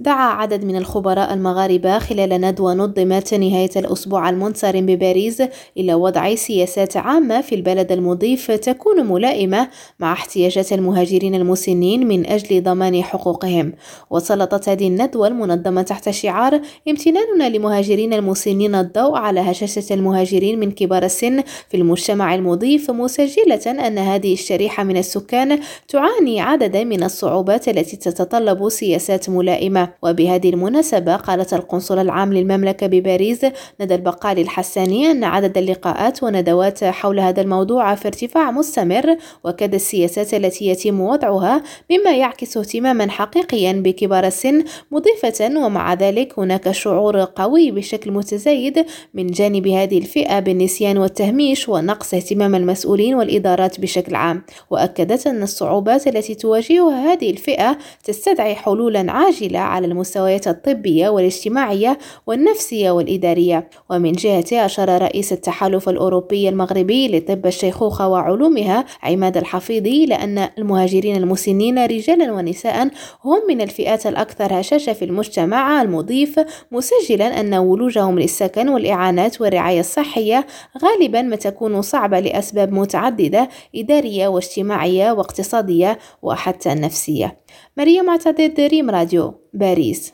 دعا عدد من الخبراء المغاربة خلال ندوة نظمت نهاية الأسبوع المنصرم بباريس إلى وضع سياسات عامة في البلد المضيف تكون ملائمة مع احتياجات المهاجرين المسنين من أجل ضمان حقوقهم. وسلطت هذه الندوة المنظمة تحت شعار امتناننا لمهاجرين المسنين الضوء على هشاشة المهاجرين من كبار السن في المجتمع المضيف مسجلة أن هذه الشريحة من السكان تعاني عددا من الصعوبات التي تتطلب سياسات ملائمة. وبهذه المناسبة قالت القنصل العام للمملكة بباريس ندى البقالي الحساني أن عدد اللقاءات وندوات حول هذا الموضوع في ارتفاع مستمر وكاد السياسات التي يتم وضعها مما يعكس اهتماما حقيقيا بكبار السن مضيفة ومع ذلك هناك شعور قوي بشكل متزايد من جانب هذه الفئة بالنسيان والتهميش ونقص اهتمام المسؤولين والإدارات بشكل عام. وأكدت أن الصعوبات التي تواجهها هذه الفئة تستدعي حلولا عاجلة المستويات الطبية والاجتماعية والنفسية والإدارية. ومن جهته أشار رئيس التحالف الأوروبي المغربي لطب الشيخوخة وعلومها عماد الحفيظي لأن المهاجرين المسنين رجالا ونساء هم من الفئات الأكثر هشاشة في المجتمع المضيف مسجلا أن ولوجهم للسكن والإعانات والرعاية الصحية غالبا ما تكون صعبة لأسباب متعددة إدارية واجتماعية واقتصادية وحتى نفسية. مريم معتدد ريم راديو. berries.